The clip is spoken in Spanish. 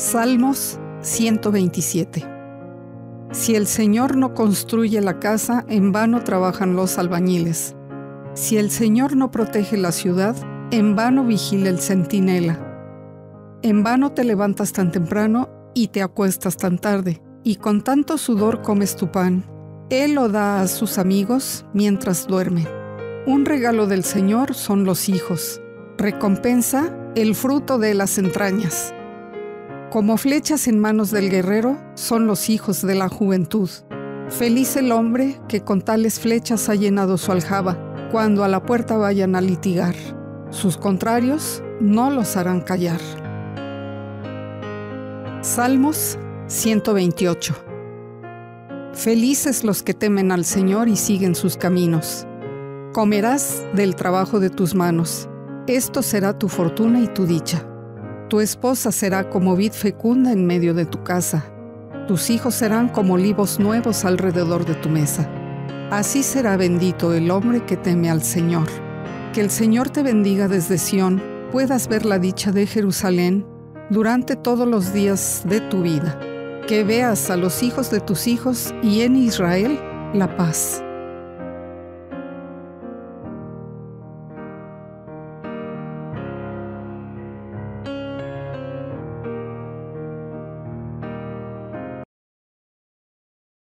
Salmos 127 Si el Señor no construye la casa, en vano trabajan los albañiles. Si el Señor no protege la ciudad, en vano vigila el centinela. En vano te levantas tan temprano y te acuestas tan tarde, y con tanto sudor comes tu pan. Él lo da a sus amigos mientras duerme. Un regalo del Señor son los hijos, recompensa el fruto de las entrañas. Como flechas en manos del guerrero son los hijos de la juventud. Feliz el hombre que con tales flechas ha llenado su aljaba, cuando a la puerta vayan a litigar. Sus contrarios no los harán callar. Salmos 128 Felices los que temen al Señor y siguen sus caminos. Comerás del trabajo de tus manos. Esto será tu fortuna y tu dicha. Tu esposa será como vid fecunda en medio de tu casa. Tus hijos serán como olivos nuevos alrededor de tu mesa. Así será bendito el hombre que teme al Señor. Que el Señor te bendiga desde Sión, puedas ver la dicha de Jerusalén durante todos los días de tu vida. Que veas a los hijos de tus hijos y en Israel la paz.